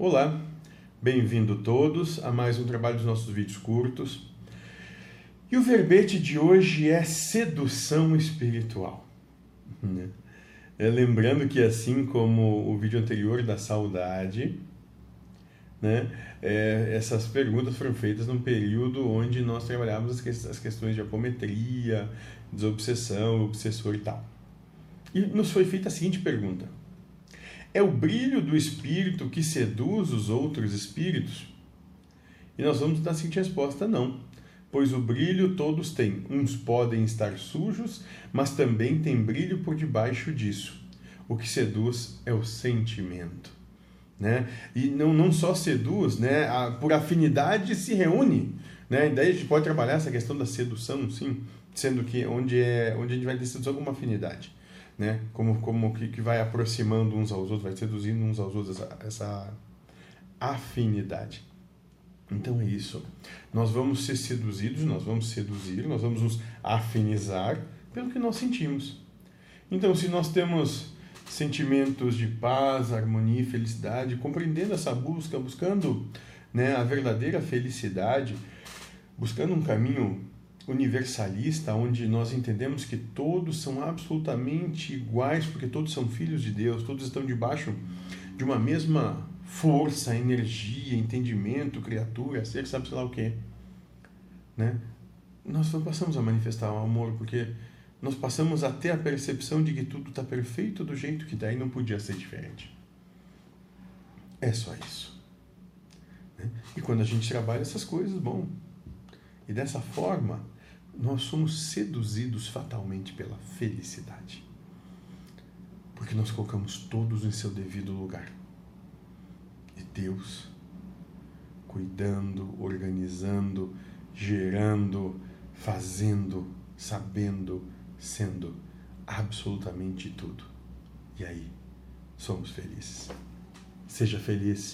Olá, bem-vindo todos a mais um trabalho dos nossos vídeos curtos. E o verbete de hoje é sedução espiritual. Né? É, lembrando que assim como o vídeo anterior da saudade, né, é, essas perguntas foram feitas num período onde nós trabalhávamos as questões de apometria, desobsessão, obsessor e tal. E nos foi feita a seguinte pergunta: É o brilho do espírito que seduz os outros espíritos? E nós vamos dar a seguinte resposta: não. Pois o brilho todos têm. Uns podem estar sujos, mas também tem brilho por debaixo disso. O que seduz é o sentimento. Né? E não, não só seduz, né? A, por afinidade se reúne. Né? E daí a gente pode trabalhar essa questão da sedução, sim, sendo que onde, é, onde a gente vai ter sedução com uma afinidade né? Como, como que, que vai aproximando uns aos outros, vai seduzindo uns aos outros essa, essa afinidade. Então é isso. Nós vamos ser seduzidos, nós vamos seduzir, nós vamos nos afinizar pelo que nós sentimos. Então, se nós temos sentimentos de paz, harmonia e felicidade, compreendendo essa busca, buscando né, a verdadeira felicidade, buscando um caminho universalista, onde nós entendemos que todos são absolutamente iguais, porque todos são filhos de Deus, todos estão debaixo de uma mesma força, energia, entendimento, criatura, ser, sabe sei lá o que. Né? Nós não passamos a manifestar o amor porque nós passamos a ter a percepção de que tudo está perfeito do jeito que daí não podia ser diferente. É só isso. Né? E quando a gente trabalha essas coisas, bom. E dessa forma, nós somos seduzidos fatalmente pela felicidade. Porque nós colocamos todos em seu devido lugar. E Deus, cuidando, organizando, gerando, fazendo, sabendo, sendo absolutamente tudo. E aí, somos felizes. Seja feliz.